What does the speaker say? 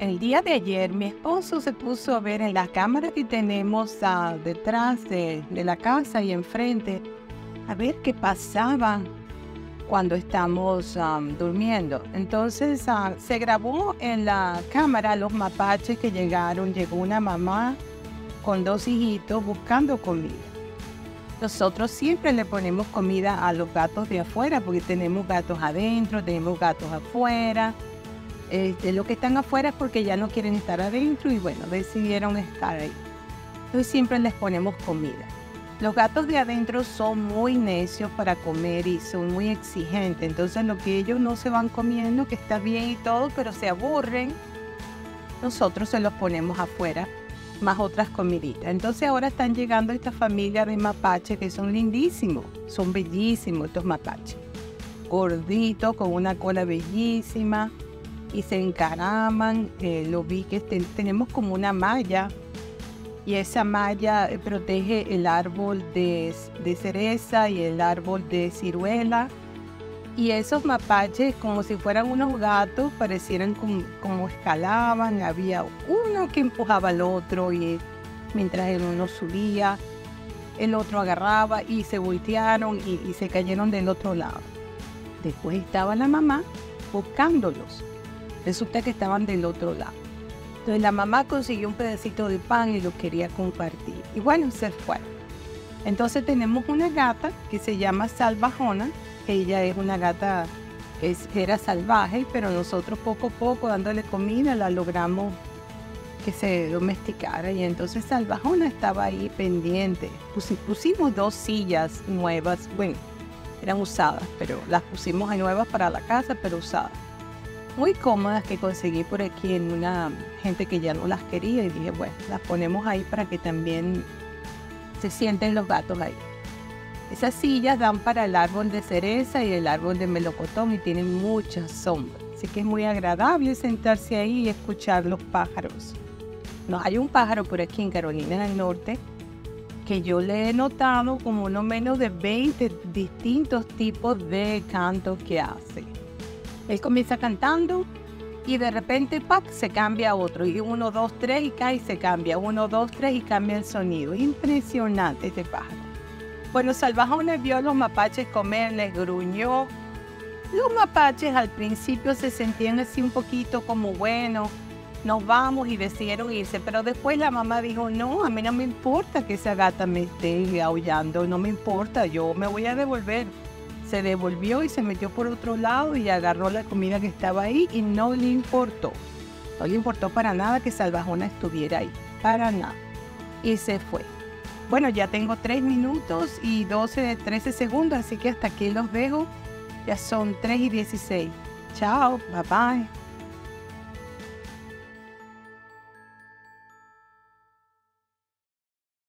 el día de ayer mi esposo se puso a ver en la cámara que tenemos ah, detrás de, la casa y enfrente, a ver qué pasaba cuando estamos ah, durmiendo. Entonces ah, se grabó en la cámara los mapaches que llegaron. Llegó una mamá con dos hijitos buscando comida. Nosotros siempre le ponemos comida a los gatos de afuera porque tenemos gatos adentro, tenemos gatos afuera. Este, los que están afuera es porque ya no quieren estar adentro y bueno, decidieron estar ahí. Entonces siempre les ponemos comida. Los gatos de adentro son muy necios para comer y son muy exigentes. Entonces lo que ellos no se van comiendo, que está bien y todo, pero se aburren, nosotros se los ponemos afuera, más otras comiditas. Entonces ahora están llegando esta familia de mapaches que son lindísimos, son bellísimos estos mapaches. Gorditos, con una cola bellísima y se encaraman. Eh, lo vi que tenemos como una malla y esa malla eh, protege el árbol de, cereza y el árbol de ciruela. Y esos mapaches, como si fueran unos gatos, parecieran como, escalaban. Había uno que empujaba al otro y mientras el uno subía, el otro agarraba y se voltearon y, y se cayeron del otro lado. Después estaba la mamá buscándolos Resulta que estaban del otro lado. Entonces la mamá consiguió un pedacito de pan y lo quería compartir. Y bueno, se fue. Entonces tenemos una gata que se llama Salvajona. Ella es una gata que era salvaje, pero nosotros poco a poco dándole comida la logramos que se domesticara. Y entonces Salvajona estaba ahí pendiente. pusimos dos sillas nuevas, bueno, eran usadas, pero las pusimos nuevas para la casa, pero usadas muy cómodas que conseguí por aquí en una gente que ya no las quería y dije, bueno, las ponemos ahí para que también se sienten los gatos ahí. Esas sillas dan para el árbol de cereza y el árbol de melocotón y tienen mucha sombra. Así que es muy agradable sentarse ahí y escuchar los pájaros. No, hay un pájaro por aquí en Carolina del Norte que yo le he notado como no menos de 20 distintos tipos de cantos que hace. Él comienza cantando y de repente ¡pac! se cambia a otro. Y uno, dos, tres y cae y se cambia. Uno, dos, tres y cambia el sonido. Impresionante este pájaro. Bueno, Salvajones vio a los mapaches comer, les gruñó. Los mapaches al principio se sentían así un poquito como, bueno, nos vamos y decidieron irse. Pero después la mamá dijo, no, a mí no me importa que esa gata me esté aullando, no me importa, yo me voy a devolver se devolvió y se metió por otro lado y agarró la comida que estaba ahí y no le importó. No le importó para nada que Salvajona estuviera ahí, para nada. Y se fue. Bueno, ya tengo 3 minutos y 12, 13 segundos, así que hasta aquí los dejo. Ya son 3 y 16. Chao, bye bye.